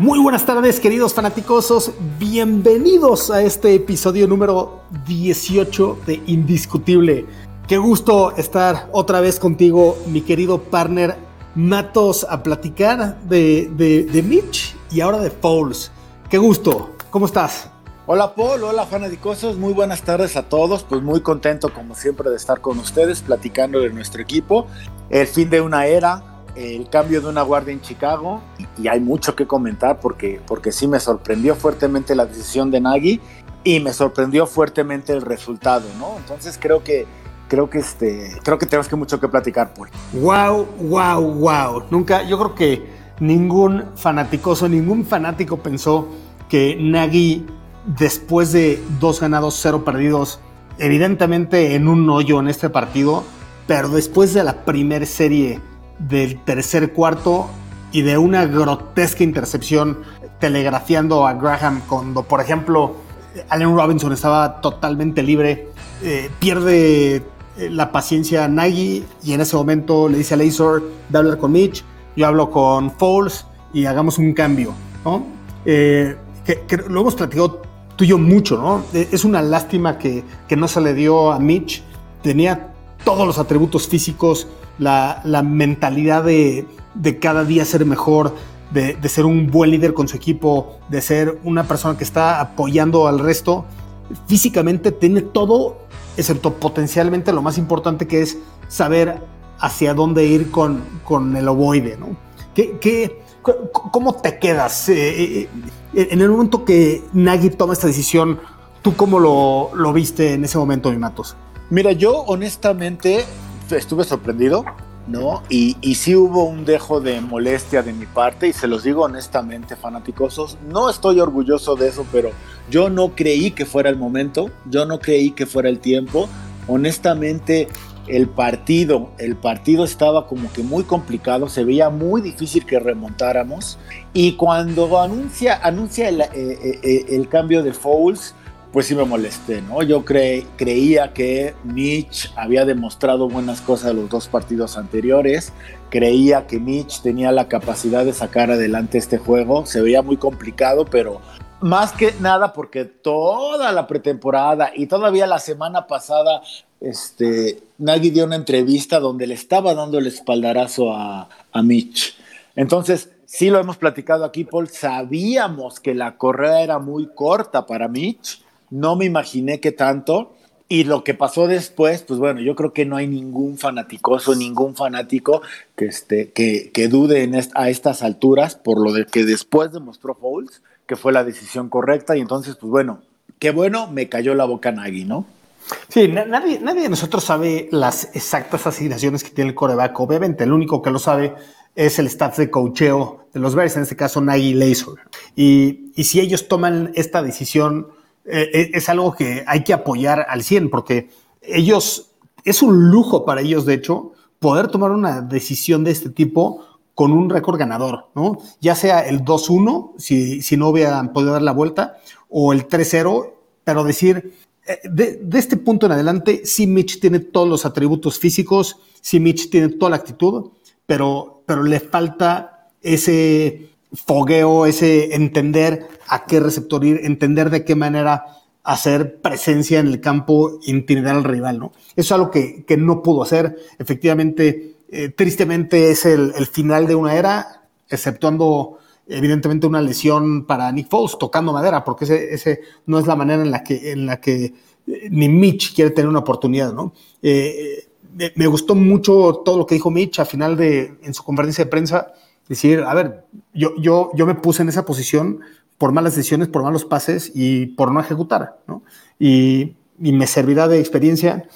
Muy buenas tardes, queridos fanaticosos. Bienvenidos a este episodio número 18 de Indiscutible. Qué gusto estar otra vez contigo, mi querido partner Matos, a platicar de, de, Mitch y ahora de Fouls. Qué gusto. ¿Cómo estás? Hola Paul, hola fanaticosos, muy buenas tardes a todos, pues muy contento como siempre de estar con ustedes platicando de nuestro equipo, el fin de una era, el cambio de una guardia en Chicago y, hay mucho que comentar porque, porque sí me sorprendió fuertemente la decisión de Nagy y me sorprendió fuertemente el resultado, ¿no? Entonces creo que creo que este creo que tenemos que mucho que platicar, Paul. Wow, wow, wow. Nunca, yo creo que ningún fanaticoso, ningún fanático pensó que Nagy, después de dos ganados, cero perdidos, evidentemente en un hoyo en este partido, pero después de la primera serie del tercer cuarto y de una grotesca intercepción telegrafiando a Graham cuando, por ejemplo, Allen Robinson estaba totalmente libre, eh, pierde eh, la paciencia a Nagy y en ese momento le dice a Lazor de hablar con Mitch, yo hablo con Foles y hagamos un cambio, ¿no? Eh, que, lo hemos platicado tú y yo mucho, ¿no? Es una lástima que, que no se le dio a Mitch, tenía todos los atributos físicos, la, mentalidad de, cada día ser mejor, de, ser un buen líder con su equipo, de ser una persona que está apoyando al resto. Físicamente tiene todo, excepto potencialmente lo más importante que es saber hacia dónde ir con, con el ovoide, ¿no? ¿Qué, ¿Cómo te quedas? Eh, eh, en el momento que Nagy toma esta decisión, ¿tú cómo lo, lo viste en ese momento, mi Matos? Mira, yo honestamente estuve sorprendido, ¿no? Y, y sí hubo un dejo de molestia de mi parte, y se los digo honestamente, fanaticosos, no estoy orgulloso de eso, pero yo no creí que fuera el momento, yo no creí que fuera el tiempo. Honestamente, el partido, el partido estaba como que muy complicado, se veía muy difícil que remontáramos. Y cuando anuncia, anuncia el, eh, eh, eh, el cambio de Fouls, pues sí me molesté, ¿no? Yo cre- creía que Mitch había demostrado buenas cosas los dos partidos anteriores, creía que Mitch tenía la capacidad de sacar adelante este juego, se veía muy complicado, pero más que nada porque toda la pretemporada y todavía la semana pasada, este, Nagy dio una entrevista donde le estaba dando el espaldarazo a, a Mitch. Entonces, sí lo hemos platicado aquí, Paul, sabíamos que la correa era muy corta para Mitch, no me imaginé que tanto. Y lo que pasó después, pues bueno, yo creo que no hay ningún fanaticoso, ningún fanático que, este, que, dude a estas alturas por lo de que después demostró Foles que fue la decisión correcta. Y entonces, pues bueno, qué bueno, me cayó la boca Nagy, ¿no? Sí, na- nadie, nadie de nosotros sabe las exactas asignaciones que tiene el coreback. Obviamente, el único que lo sabe es el staff de coacheo de los Bears, en este caso Nagy Lazor. Y, y si ellos toman esta decisión, eh, es algo que hay que apoyar al 100, porque ellos, es un lujo para ellos, de hecho, poder tomar una decisión de este tipo con un récord ganador, ¿no? Ya sea el 2-1, si, si no hubieran podido dar la vuelta, o el 3-0, pero decir, eh, de, de, este punto en adelante, sí Mitch tiene todos los atributos físicos, sí Mitch tiene toda la actitud, pero, pero le falta ese fogueo, ese entender a qué receptor ir, entender de qué manera hacer presencia en el campo, intimidar al rival, ¿no? Eso es algo que, que no pudo hacer. Efectivamente, eh, tristemente es el, el, final de una era, exceptuando evidentemente una lesión para Nick Foles, tocando madera, porque ese, ese no es la manera en la que, en la que eh, ni Mitch quiere tener una oportunidad, ¿no? Eh, me, gustó mucho todo lo que dijo Mitch a final de, en su conferencia de prensa, decir, a ver, yo, yo, yo me puse en esa posición por malas decisiones, por malos pases y por no ejecutar, ¿no? Y, y me servirá de experiencia.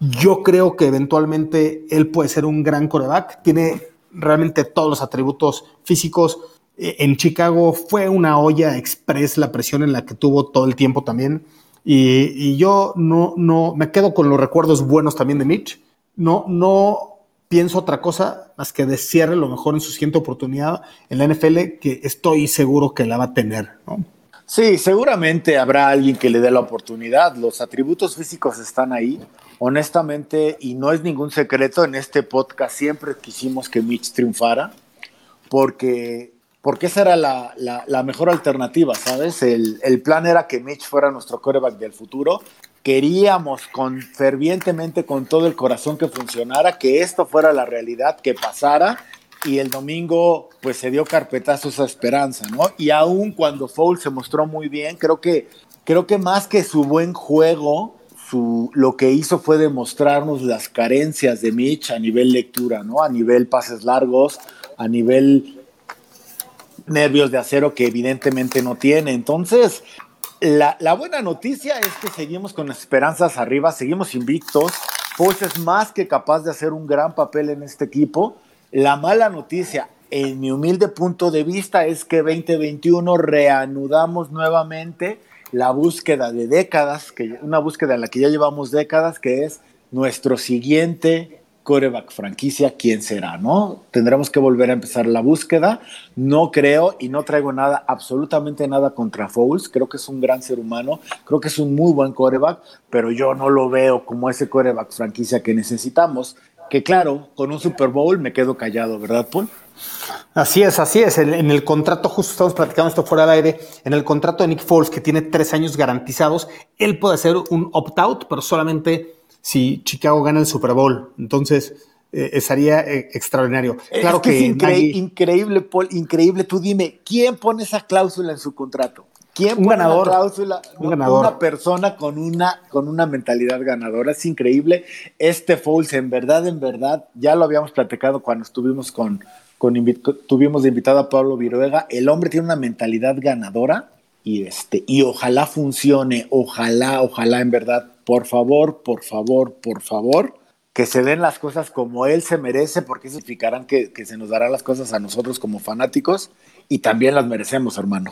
Yo creo que eventualmente él puede ser un gran coreback, tiene realmente todos los atributos físicos, Eh, en Chicago fue una olla express la presión en la que tuvo todo el tiempo también. Y, yo no, no, me quedo con los recuerdos buenos también de Mitch. No, no pienso otra cosa más que desearle lo mejor en su siguiente oportunidad en la NFL, que estoy seguro que la va a tener. Sí, seguramente habrá alguien que le dé la oportunidad. Los atributos físicos están ahí. Honestamente, y no es ningún secreto, en este podcast siempre quisimos que Mitch triunfara, porque porque esa era la, la, mejor alternativa, ¿sabes? El, el, plan era que Mitch fuera nuestro quarterback del futuro. Queríamos fervientemente, con todo el corazón que funcionara, que esto fuera la realidad, que pasara. Y el domingo, pues se dio carpetazo esa esperanza, ¿no? Y aún cuando Foles se mostró muy bien, creo que, creo que más que su buen juego, su, lo que hizo fue demostrarnos las carencias de Mitch a nivel lectura, ¿no? A nivel pases largos, a nivel nervios de acero que evidentemente no tiene. Entonces, la, buena noticia es que seguimos con esperanzas arriba, seguimos invictos. Foles es más que capaz de hacer un gran papel en este equipo. La mala noticia, en mi humilde punto de vista, es que 2021 reanudamos nuevamente la búsqueda de décadas, que, una búsqueda en la que ya llevamos décadas, que es nuestro siguiente coreback franquicia, ¿quién será? ¿No? Tendremos que volver a empezar la búsqueda. No creo y no traigo nada, absolutamente nada contra Foles. Creo que es un gran ser humano, creo que es un muy buen coreback, pero yo no lo veo como ese coreback franquicia que necesitamos. Que claro, con un Super Bowl me quedo callado, ¿verdad, Paul? Así es, así es. En, el contrato, justo estamos platicando esto fuera del aire, en el contrato de Nick Foles, que tiene tres años garantizados, él puede hacer un opt-out, pero solamente si Chicago gana el Super Bowl. Entonces, eh, sería eh, extraordinario. Claro que, es increíble, Paul, increíble. Tú dime, ¿quién pone esa cláusula en su contrato? ¿Quién un pone ganador, cláusula? Un ganador. Una persona con una, con una mentalidad ganadora. Es increíble. Este Foles, en verdad, en verdad, ya lo habíamos platicado cuando estuvimos con, con tuvimos de invitado a Pablo Viruega. El hombre tiene una mentalidad ganadora y este, y ojalá funcione, ojalá, ojalá en verdad por favor, por favor, por favor, que se den las cosas como él se merece, porque significarán que, que se nos darán las cosas a nosotros como fanáticos y también las merecemos, hermano.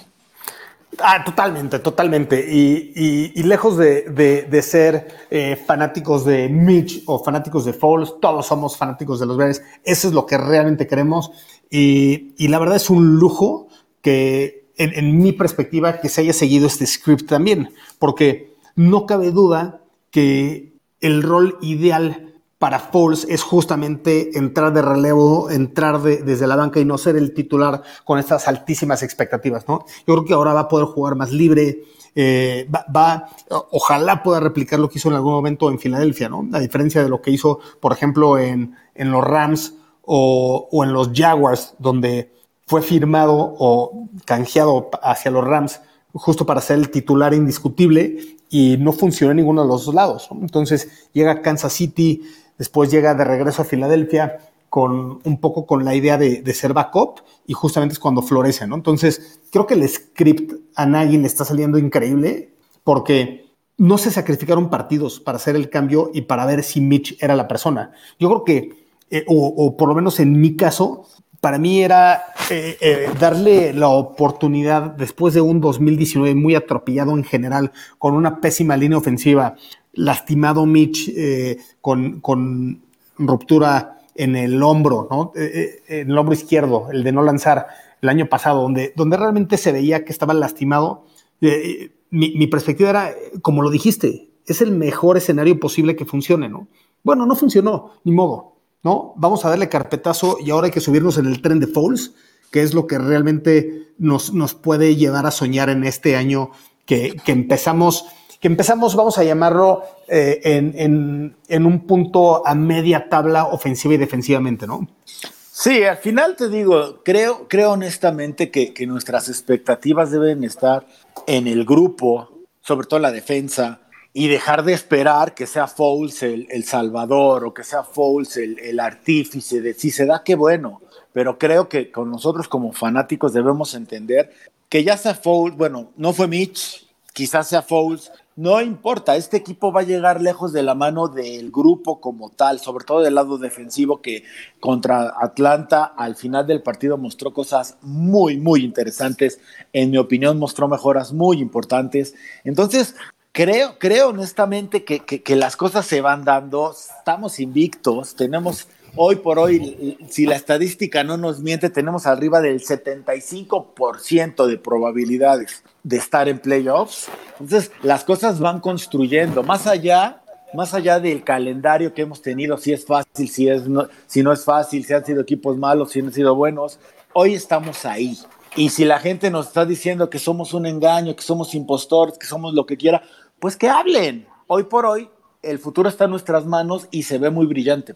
Ah, totalmente, totalmente. Y, lejos de, ser eh, fanáticos de Mitch o fanáticos de Foles, todos somos fanáticos de los Bears. Eso es lo que realmente queremos. Y, la verdad es un lujo que, en, en, mi perspectiva, que se haya seguido este script también, porque no cabe duda que el rol ideal para Foles es justamente entrar de relevo, entrar desde la banca y no ser el titular con estas altísimas expectativas, ¿no? Yo creo que ahora va a poder jugar más libre, eh, va, ojalá pueda replicar lo que hizo en algún momento en Filadelfia, ¿no? A diferencia de lo que hizo, por ejemplo, en, en los Rams o, o en los Jaguars, donde fue firmado o canjeado hacia los Rams justo para ser el titular indiscutible y no funcionó en ninguno de los dos lados. Entonces llega a Kansas City, después llega de regreso a Filadelfia con un poco con la idea de, ser backup y justamente es cuando florece, ¿no? Entonces creo que el script a Nagy le está saliendo increíble porque no se sacrificaron partidos para hacer el cambio y para ver si Mitch era la persona. Yo creo que, eh, o por lo menos en mi caso, para mí era eh, eh, darle la oportunidad después de un 2019 muy atropellado en general, con una pésima línea ofensiva, lastimado Mitch eh, con, ruptura en el hombro, ¿no? en el hombro izquierdo, el de no lanzar el año pasado, donde, donde realmente se veía que estaba lastimado. Mi, mi, perspectiva era, como lo dijiste, es el mejor escenario posible que funcione, ¿no? Bueno, no funcionó, ni modo ¿no? Vamos a darle carpetazo y ahora hay que subirnos en el tren de Foles, que es lo que realmente nos, nos puede llevar a soñar en este año que, empezamos, que empezamos, vamos a llamarlo, eh, en, un punto a media tabla ofensiva y defensivamente, ¿no? Sí, al final te digo, creo, creo honestamente que, que nuestras expectativas deben estar en el grupo, sobre todo la defensa, y dejar de esperar que sea Fouls el, salvador o que sea Fouls el, artífice de si se da, qué bueno. Pero creo que con nosotros como fanáticos debemos entender que ya sea Fouls, bueno, no fue Mitch, quizás sea Fouls, no importa, este equipo va a llegar lejos de la mano del grupo como tal, sobre todo del lado defensivo que contra Atlanta al final del partido mostró cosas muy, muy interesantes. En mi opinión mostró mejoras muy importantes. Entonces, creo, creo honestamente que, que las cosas se van dando, estamos invictos, tenemos hoy por hoy, si la estadística no nos miente, tenemos arriba del 75% de probabilidades de estar en playoffs. Entonces, las cosas van construyendo. Más allá, más allá del calendario que hemos tenido, si es fácil, si, es no, si no es fácil, si han sido equipos malos, si han sido buenos, hoy estamos ahí. Y si la gente nos está diciendo que somos un engaño, que somos impostores, que somos lo que quiera, pues que hablen. Hoy por hoy, el futuro está en nuestras manos y se ve muy brillante.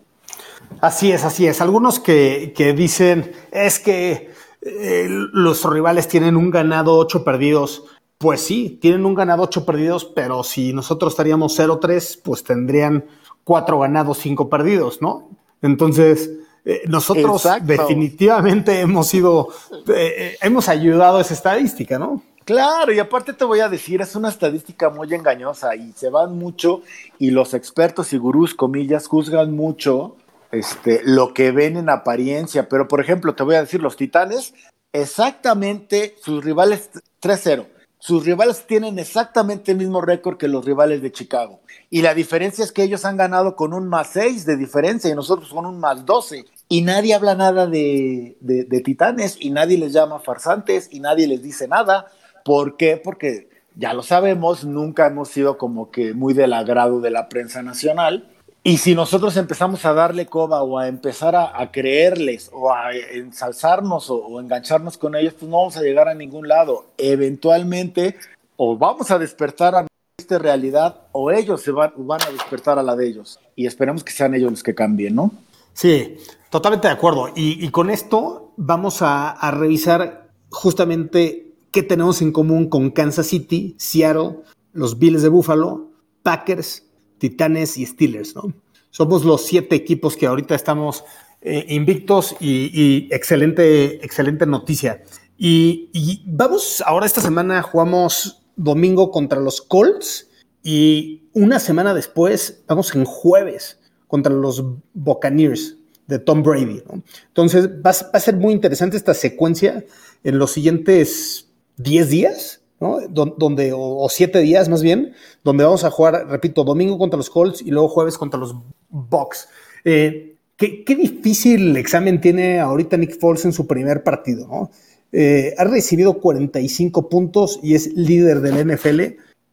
Así es, así es. Algunos que, que dicen es que eh, los rivales tienen un ganado, ocho perdidos. Pues sí, tienen un ganado, ocho perdidos, pero si nosotros estaríamos 0-3, pues tendrían cuatro ganados, cinco perdidos, ¿no? Entonces, eh, nosotros Exacto. definitivamente hemos sido, eh, hemos ayudado a esa estadística, ¿no? Claro, y aparte te voy a decir, es una estadística muy engañosa y se van mucho y los expertos y gurús, comillas, juzgan mucho este, lo que ven en apariencia. Pero, por ejemplo, te voy a decir, los Titanes, exactamente sus rivales 3-0. Sus rivales tienen exactamente el mismo récord que los rivales de Chicago. Y la diferencia es que ellos han ganado con un más 6 de diferencia y nosotros con un más 12. Y nadie habla nada de, de, de Titanes y nadie les llama farsantes y nadie les dice nada. ¿Por qué? Porque ya lo sabemos, nunca hemos sido como que muy del agrado de la prensa nacional. Y si nosotros empezamos a darle coba o a empezar a, a creerles o a ensalzarnos o, o, engancharnos con ellos, pues no vamos a llegar a ningún lado. Eventualmente, o vamos a despertar a esta realidad o ellos se van, van a despertar a la de ellos. Y esperemos que sean ellos los que cambien, ¿no? Sí, totalmente de acuerdo. Y, y con esto vamos a, a revisar justamente qué tenemos en común con Kansas City, Seattle, los Bills de Buffalo, Packers, Titanes y Steelers, ¿no? Somos los siete equipos que ahorita estamos eh, invictos y, excelente, excelente noticia. Y, y, vamos, ahora esta semana jugamos domingo contra los Colts y una semana después vamos en jueves contra los Buccaneers de Tom Brady, ¿no? Entonces va, va a ser muy interesante esta secuencia en los siguientes 10 días, ¿no? Donde, o, o, siete días más bien, donde vamos a jugar, repito, domingo contra los Colts y luego jueves contra los Bucks. Eh, ¿qué, ¿qué, difícil examen tiene ahorita Nick Foles en su primer partido, ¿no? Eh, ha recibido 45 puntos y es líder del NFL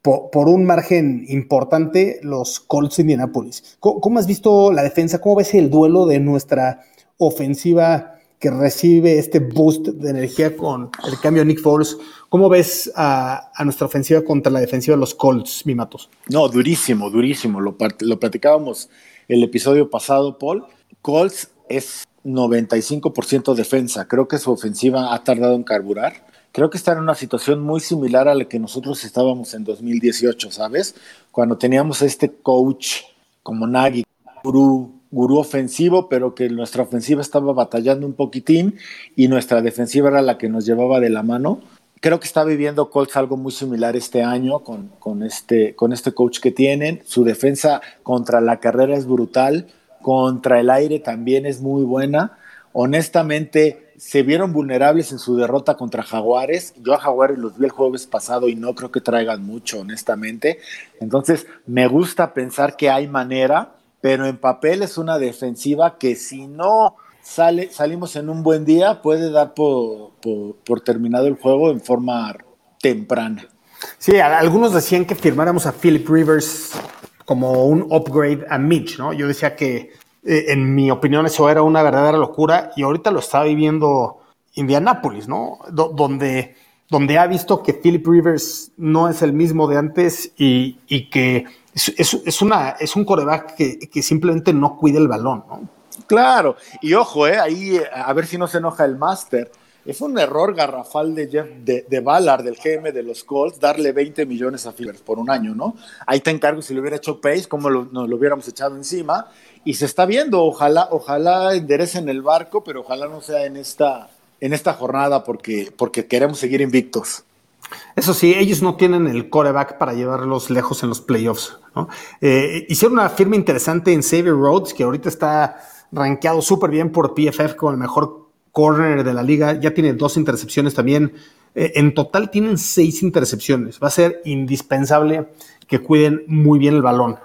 por, un margen importante los Colts de Indianapolis. ¿Cómo, ¿Cómo, has visto la defensa? ¿Cómo ves el duelo de nuestra ofensiva que recibe este boost de energía con el cambio de Nick Foles? ¿Cómo ves a, a, nuestra ofensiva contra la defensiva de los Colts, Mimatos? No, durísimo, durísimo. Lo, lo platicábamos el episodio pasado, Paul. Colts es 95% defensa. Creo que su ofensiva ha tardado en carburar. Creo que está en una situación muy similar a la que nosotros estábamos en 2018, ¿sabes? Cuando teníamos este coach como Nagy, gurú, gurú ofensivo, pero que nuestra ofensiva estaba batallando un poquitín y nuestra defensiva era la que nos llevaba de la mano. Creo que está viviendo Colts algo muy similar este año con, con, este, con este coach que tienen. Su defensa contra la carrera es brutal, contra el aire también es muy buena. Honestamente, se vieron vulnerables en su derrota contra Jaguares. Yo a Jaguares los vi el jueves pasado y no creo que traigan mucho, honestamente. Entonces, me gusta pensar que hay manera, pero en papel es una defensiva que si no sale, salimos en un buen día, puede dar por, por, terminado el juego en forma temprana. Sí, algunos decían que firmáramos a Philip Rivers como un upgrade a Mitch, ¿no? Yo decía que eh, en mi opinión eso era una verdadera locura y ahorita lo está viviendo Indianapolis, ¿no? Do donde, donde ha visto que Philip Rivers no es el mismo de antes y, y que es, es, una, es un coreback que, que, simplemente no cuida el balón, ¿no? Claro, y ojo, eh, ahí a ver si no se enoja el máster. Es un error garrafal de Jeff de, de, Ballard, del GM de los Colts, darle 20 millones a Phillips por un año, ¿no? Ahí te encargo si le hubiera hecho Pace, como lo, nos lo hubiéramos echado encima. Y se está viendo, ojalá, ojalá enderecen el barco, pero ojalá no sea en esta, en esta jornada porque, porque queremos seguir invictos. Eso sí, ellos no tienen el coreback para llevarlos lejos en los playoffs. Eh, hicieron una firma interesante en Xavier Rhodes, que ahorita está rankeado súper bien por PFF como el mejor corner de la liga. Ya tiene dos intercepciones también. Eh, en total tienen seis intercepciones. Va a ser indispensable que cuiden muy bien el balón.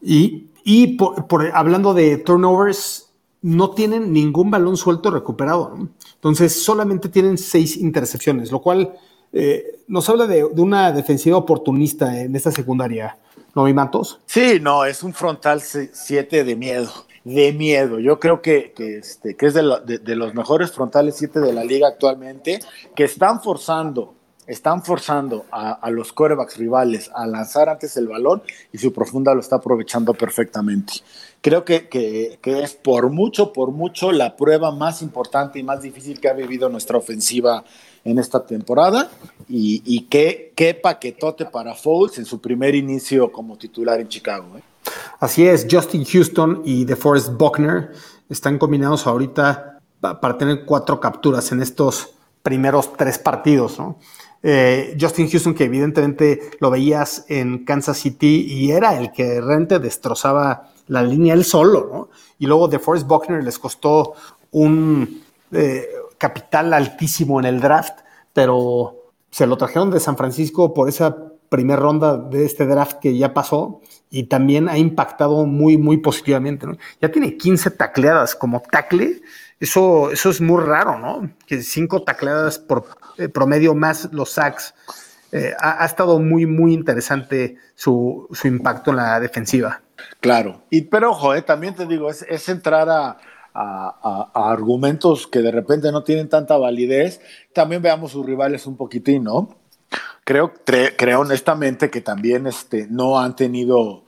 Y, por, hablando de turnovers, no tienen ningún balón suelto recuperado. Entonces, solamente tienen seis intercepciones, lo cual eh, nos habla de, una defensiva oportunista en esta secundaria. ¿No, Matos? Sí, no, es un frontal 7 de miedo. De miedo. Yo creo que, este, que es de, los mejores frontales 7 de la liga actualmente, que están forzando están forzando a, los corebacks rivales a lanzar antes el balón y su profunda lo está aprovechando perfectamente. Creo que, que, es por mucho, por mucho la prueba más importante y más difícil que ha vivido nuestra ofensiva en esta temporada y, y qué, qué, paquetote para Foles en su primer inicio como titular en Chicago. ¿eh? Así es, Justin Houston y DeForest Buckner están combinados ahorita para tener cuatro capturas en estos primeros tres partidos. ¿no? Eh, Justin Houston, que evidentemente lo veías en Kansas City y era el que realmente destrozaba la línea él solo, ¿no? Y luego de Forrest Buckner les costó un eh, capital altísimo en el draft, pero se lo trajeron de San Francisco por esa primera ronda de este draft que ya pasó y también ha impactado muy, muy positivamente. Ya tiene 15 tacleadas como tackle eso, eso es muy raro, ¿no? Que cinco tacleadas por eh, promedio más los sacks. Eh, ha, estado muy, muy interesante su, impacto en la defensiva. Claro, y, pero ojo, eh, también te digo, es, entrar a, argumentos que de repente no tienen tanta validez. También veamos sus rivales un poquitín, ¿no? Creo, creo honestamente que también este, no han tenido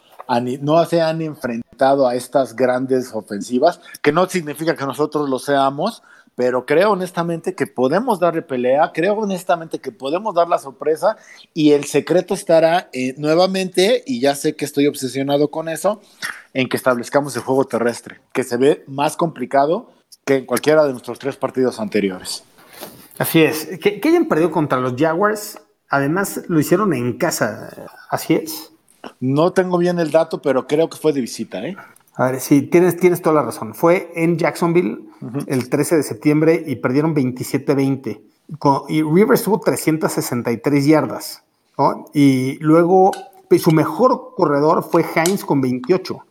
no se han enfrentado a estas grandes ofensivas, que no significa que nosotros lo seamos, pero creo honestamente que podemos darle pelea, creo honestamente que podemos dar la sorpresa y el secreto estará eh, nuevamente, y ya sé que estoy obsesionado con eso, en que establezcamos el juego terrestre, que se ve más complicado que en cualquiera de nuestros tres partidos anteriores. Así es, que, que hayan perdido contra los Jaguars, además lo hicieron en casa, así es. No tengo bien el dato, pero creo que fue de visita, ¿eh? A ver, sí, tienes, tienes toda la razón. Fue en Jacksonville el 13 de septiembre y perdieron 27-20. Y Rivers tuvo 363 yardas. Y luego su mejor corredor fue Hines con 28.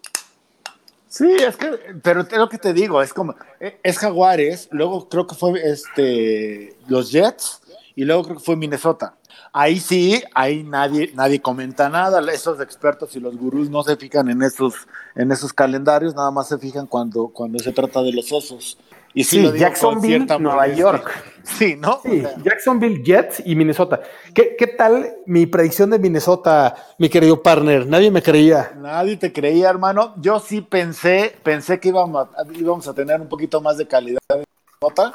Sí, es que, pero es lo que te digo, es como, e, es Jaguares, luego creo que fue este, los Jets y luego creo que fue Minnesota. Ahí sí, ahí nadie, nadie comenta nada. Esos expertos y los gurús no se fijan en esos, en esos calendarios, nada más se fijan cuando, cuando se trata de los osos. Y sí, Jacksonville, Nueva York. Sí, ¿no? Sí, Jacksonville, Jets y Minnesota. ¿Qué, ¿Qué, tal mi predicción de Minnesota, mi querido partner? Nadie me creía. Nadie te creía, hermano. Yo sí pensé, pensé que íbamos a, íbamos a tener un poquito más de calidad de Minnesota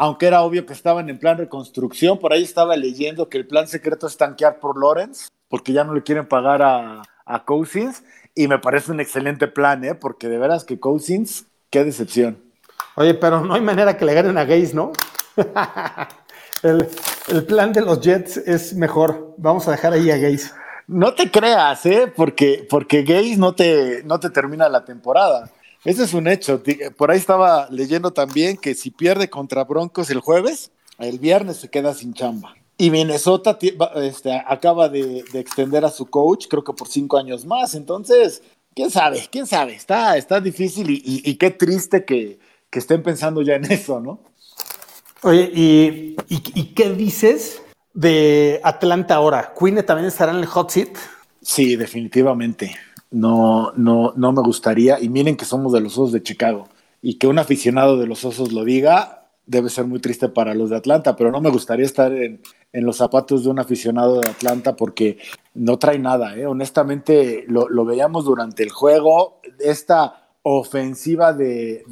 aunque era obvio que estaban en plan reconstrucción, por ahí estaba leyendo que el plan secreto es tanquear por Lawrence, porque ya no le quieren pagar a, a Cousins, y me parece un excelente plan, ¿eh? porque de veras que Cousins, qué decepción. Oye, pero no hay manera que le ganen a Gaze, ¿no? el, el, plan de los Jets es mejor. Vamos a dejar ahí a Gaze. No te creas, ¿eh? Porque, porque Gaze no te, no te termina la temporada. Ese es un hecho. Por ahí estaba leyendo también que si pierde contra Broncos el jueves, el viernes se queda sin chamba. Y Minnesota este, acaba de, extender a su coach, creo que por cinco años más. Entonces, quién sabe, quién sabe. Está, está difícil y, qué triste que, estén pensando ya en eso, ¿no? Oye, ¿y, y qué dices de Atlanta ahora? ¿Queen también estará en el hot seat? Sí, definitivamente no, no, no me gustaría. Y miren que somos de los Osos de Chicago. Y que un aficionado de los Osos lo diga, debe ser muy triste para los de Atlanta, pero no me gustaría estar en, los zapatos de un aficionado de Atlanta porque no trae nada. ¿eh? Honestamente, lo, veíamos durante el juego. Esta ofensiva de,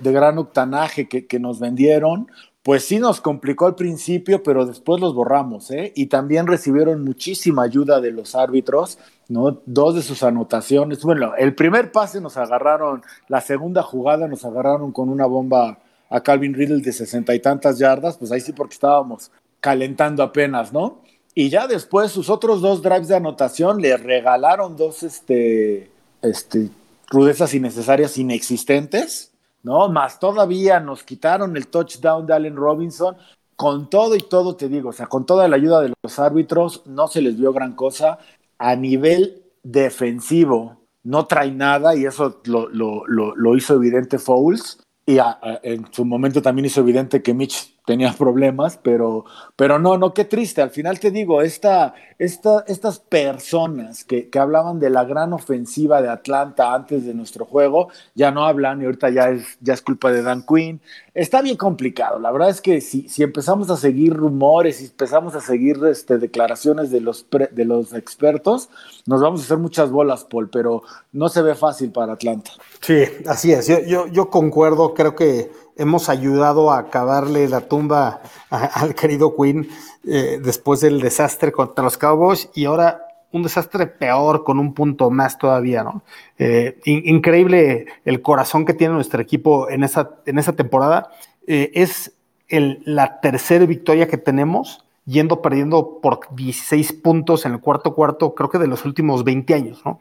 gran octanaje que, que, nos vendieron, pues sí nos complicó al principio, pero después los borramos, ¿eh? Y también recibieron muchísima ayuda de los árbitros, ¿no? Dos de sus anotaciones. Bueno, el primer pase nos agarraron, la segunda jugada nos agarraron con una bomba a Calvin Riddle de sesenta y tantas yardas, pues ahí sí porque estábamos calentando apenas, ¿no? Y ya después sus otros dos drives de anotación le regalaron dos este, este, rudezas innecesarias inexistentes, ¿no? Más todavía nos quitaron el touchdown de Allen Robinson. Con todo y todo te digo, o sea, con toda la ayuda de los árbitros, no se les vio gran cosa. A nivel defensivo, no trae nada y eso lo, lo, lo, lo hizo evidente Fouls. Y en su momento también hizo evidente que Mitch tenía problemas, pero, pero no, no, qué triste. Al final te digo, esta, esta, estas personas que, que, hablaban de la gran ofensiva de Atlanta antes de nuestro juego, ya no hablan y ahorita ya es, ya es culpa de Dan Quinn. Está bien complicado. La verdad es que si, si empezamos a seguir rumores y empezamos a seguir este, declaraciones de los, pre, de los expertos, nos vamos a hacer muchas bolas, Paul, pero no se ve fácil para Atlanta. Sí, así es. Yo, yo concuerdo, creo que hemos ayudado a acabarle la tumba al querido Quinn eh, después del desastre contra los Cowboys y ahora un desastre peor con un punto más todavía, ¿no? Eh, in, increíble el corazón que tiene nuestro equipo en esa, en esa temporada. Eh, es el, la tercera victoria que tenemos yendo perdiendo por 16 puntos en el cuarto cuarto, creo que de los últimos 20 años, ¿no?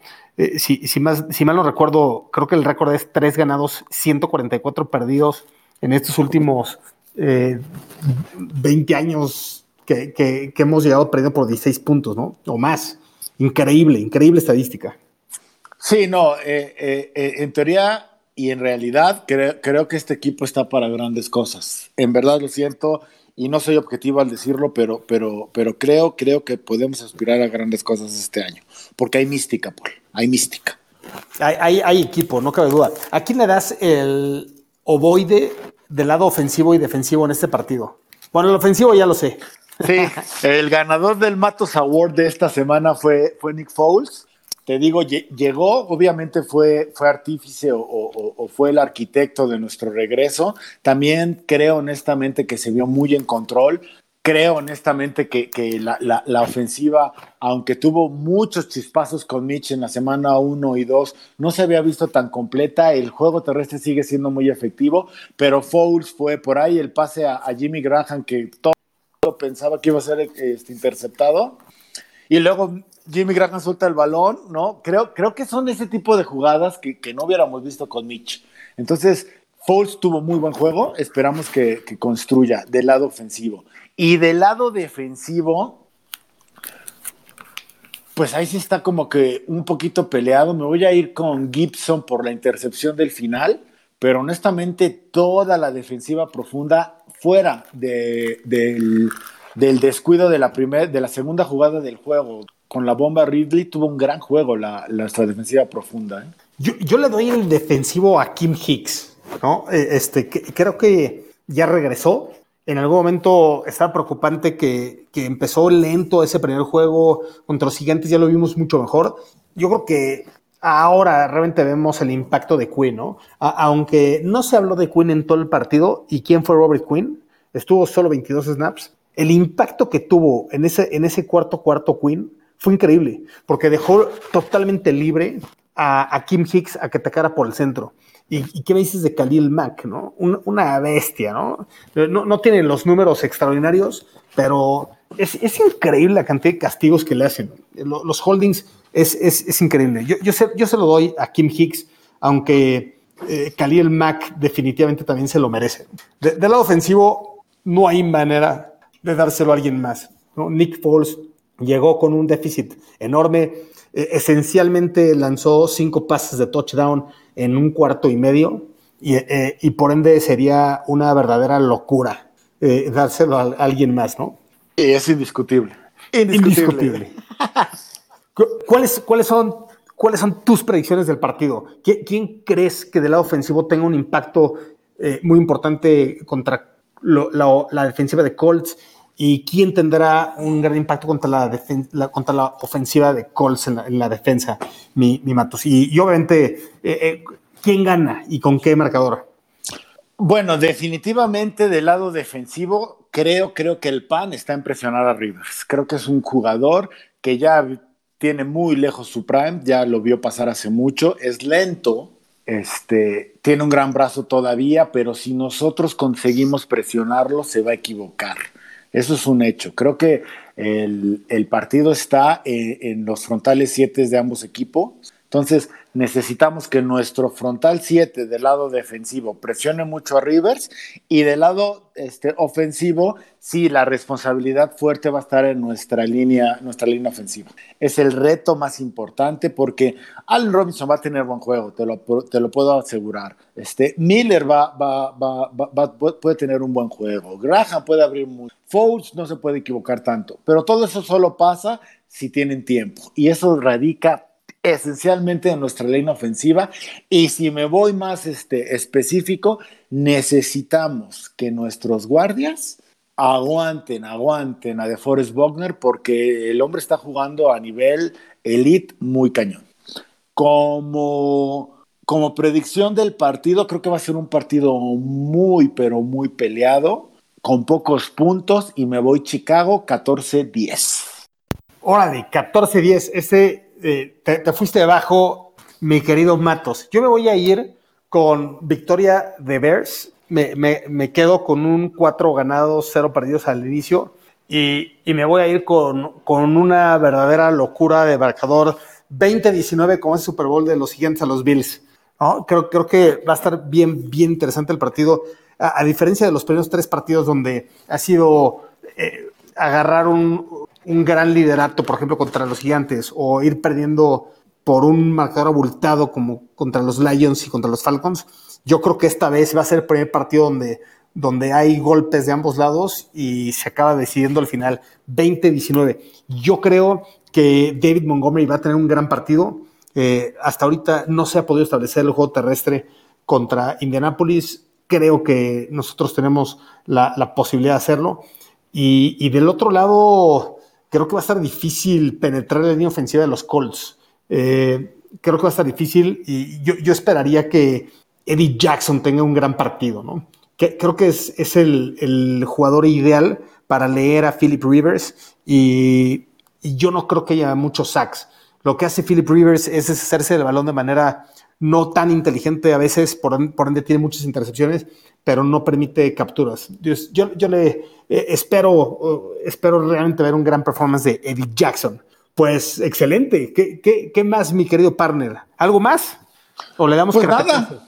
Si, si, más, si mal no recuerdo, creo que el récord es 3 ganados, 144 perdidos en estos últimos eh, 20 años que, que, que, hemos llegado perdiendo por 16 puntos, ¿no? O más. Increíble, increíble estadística. Sí, no, eh, eh, eh, en teoría y en realidad creo, creo, que este equipo está para grandes cosas. En verdad lo siento y no soy objetivo al decirlo, pero, pero, pero creo, creo que podemos aspirar a grandes cosas este año, porque hay mística, Paul, hay mística. Hay, hay, hay equipo, no cabe duda. ¿A quién le das el ovoide del lado ofensivo y defensivo en este partido? Bueno, el ofensivo ya lo sé. Sí, el ganador del Matos Award de esta semana fue, fue Nick Foles. Te digo, llegó, obviamente fue, fue artífice o, o, o, fue el arquitecto de nuestro regreso. También creo honestamente que se vio muy en control. Creo honestamente que, que la, ofensiva, aunque tuvo muchos chispazos con Mitch en la semana 1 y 2, no se había visto tan completa. El juego terrestre sigue siendo muy efectivo, pero Foles fue por ahí el pase a, Jimmy Graham que todo pensaba que iba a ser este, interceptado. Y luego Jimmy Graham suelta el balón, ¿no? Creo, creo que son ese tipo de jugadas que, que no hubiéramos visto con Mitch. Entonces, Foles tuvo muy buen juego. Esperamos que, que, construya del lado ofensivo. Y del lado defensivo, pues ahí sí está como que un poquito peleado. Me voy a ir con Gibson por la intercepción del final. Pero honestamente, toda la defensiva profunda fuera de, del, del, descuido de la, primer, de la segunda jugada del juego con la bomba Ridley tuvo un gran juego la, nuestra defensiva profunda. ¿eh? Yo, yo, le doy el defensivo a Kim Hicks, ¿no? Este, que, creo que ya regresó. En algún momento estaba preocupante que, que, empezó lento ese primer juego contra los gigantes, ya lo vimos mucho mejor. Yo creo que ahora realmente vemos el impacto de Quinn, aunque no se habló de Quinn en todo el partido, ¿y quién fue Robert Quinn? Estuvo solo 22 snaps. El impacto que tuvo en ese, en ese cuarto cuarto Quinn fue increíble, porque dejó totalmente libre a, a Kim Hicks a que atacara por el centro. ¿Y, ¿Y, qué me dices de Khalil Mack, no? Un, una bestia, ¿no? ¿no? No tiene los números extraordinarios, pero es, es, increíble la cantidad de castigos que le hacen. Los holdings es, es, es increíble. Yo, yo, se, yo, se, lo doy a Kim Hicks, aunque eh, Khalil Mack definitivamente también se lo merece. De, del lado ofensivo, no hay manera de dárselo a alguien más. ¿no? Nick Foles llegó con un déficit enorme. Eh, esencialmente lanzó cinco pases de touchdown en un cuarto y medio. Y, eh, y por ende sería una verdadera locura eh, dárselo a, alguien más, ¿no? Es indiscutible. Indiscutible. indiscutible. ¿Cuáles, ¿Cuáles son ¿Cuáles son tus predicciones del partido? ¿Quién crees que del lado ofensivo tenga un impacto eh, muy importante contra lo, la, la, defensiva de Colts? ¿Y quién tendrá un gran impacto contra la, la contra la ofensiva de Colts en la, en la defensa, mi, mi, Matos? Y, y obviamente, eh, eh, ¿quién gana y con qué marcador? Bueno, definitivamente del lado defensivo, creo, creo que el PAN está en presionar a Rivers. Creo que es un jugador que ya tiene muy lejos su prime, ya lo vio pasar hace mucho, es lento, este, tiene un gran brazo todavía, pero si nosotros conseguimos presionarlo, se va a equivocar. Eso es un hecho. Creo que el, partido está en, en los frontales 7 de ambos equipos. Entonces, necesitamos que nuestro frontal 7 del lado defensivo presione mucho a Rivers y del lado este, ofensivo, sí, la responsabilidad fuerte va a estar en nuestra línea, nuestra línea ofensiva. Es el reto más importante porque Allen Robinson va a tener buen juego, te lo, te lo puedo asegurar. Este, Miller va, va, va, puede tener un buen juego. Graham puede abrir muy. Foles no se puede equivocar tanto, pero todo eso solo pasa si tienen tiempo y eso radica esencialmente en nuestra línea ofensiva. Y si me voy más este, específico, necesitamos que nuestros guardias aguanten, aguanten a DeForest Wagner porque el hombre está jugando a nivel elite muy cañón. Como, como predicción del partido, creo que va a ser un partido muy, pero muy peleado, con pocos puntos, y me voy Chicago 14-10. Órale, 14-10. Ese eh, te, fuiste debajo, mi querido Matos. Yo me voy a ir con victoria de Bears. Me, quedo con un 4 ganados, 0 perdidos al inicio. Y, me voy a ir con, una verdadera locura de marcador 20-19 como es Super Bowl de los siguientes a los Bills. Creo, creo que va a estar bien, bien interesante el partido. A, diferencia de los primeros tres partidos donde ha sido eh, agarrar un, un gran liderato, por ejemplo, contra los gigantes, o ir perdiendo por un marcador abultado como contra los Lions y contra los Falcons, yo creo que esta vez va a ser el primer partido donde, donde hay golpes de ambos lados y se acaba decidiendo al final 20-19. Yo creo que David Montgomery va a tener un gran partido. Eh, hasta ahorita no se ha podido establecer el juego terrestre contra Indianapolis. Creo que nosotros tenemos la, posibilidad de hacerlo. Y, y del otro lado, creo que va a estar difícil penetrar la línea ofensiva de los Colts. Eh, creo que va a estar difícil y yo, esperaría que Eddie Jackson tenga un gran partido, ¿no? creo que es, el, jugador ideal para leer a Philip Rivers y, yo no creo que haya muchos sacks. Lo que hace Philip Rivers es hacerse el balón de manera no tan inteligente a veces, por ende tiene muchas intercepciones, pero no permite capturas. Yo, yo, le eh, espero, espero realmente ver un gran performance de Eddie Jackson. Pues excelente. ¿Qué, qué, qué más, mi querido partner? ¿Algo más? ¿O le damos pues carpetazo?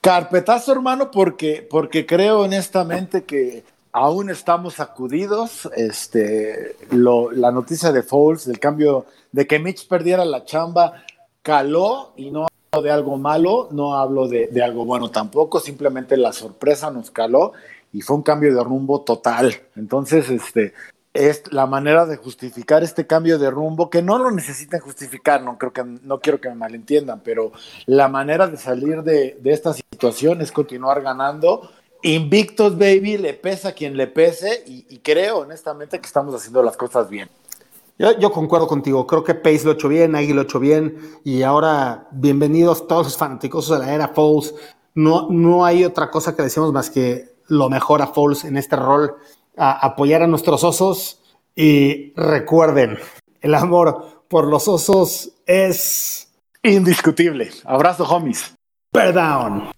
Carpetazo, hermano, porque, porque creo honestamente que aún estamos sacudidos. Este, la noticia de Foles, del cambio, de que Mitch perdiera la chamba, caló y no de algo malo, no hablo de, algo bueno tampoco, simplemente la sorpresa nos caló y fue un cambio de rumbo total. Entonces, este, es la manera de justificar este cambio de rumbo, que no lo necesitan justificar, no creo que, no quiero que me malentiendan, pero la manera de salir de, esta situación es continuar ganando. Invictos, baby, le pesa a quien le pese, y creo honestamente que estamos haciendo las cosas bien. Yo, concuerdo contigo, creo que Pace lo ha hecho bien, Agui lo ha hecho bien, y ahora bienvenidos todos los fanáticos de la era Foles. No, no hay otra cosa que decimos más que lo mejor a Foles en este rol, a apoyar a nuestros osos y recuerden, el amor por los osos es indiscutible. Abrazo, homies. Perdón.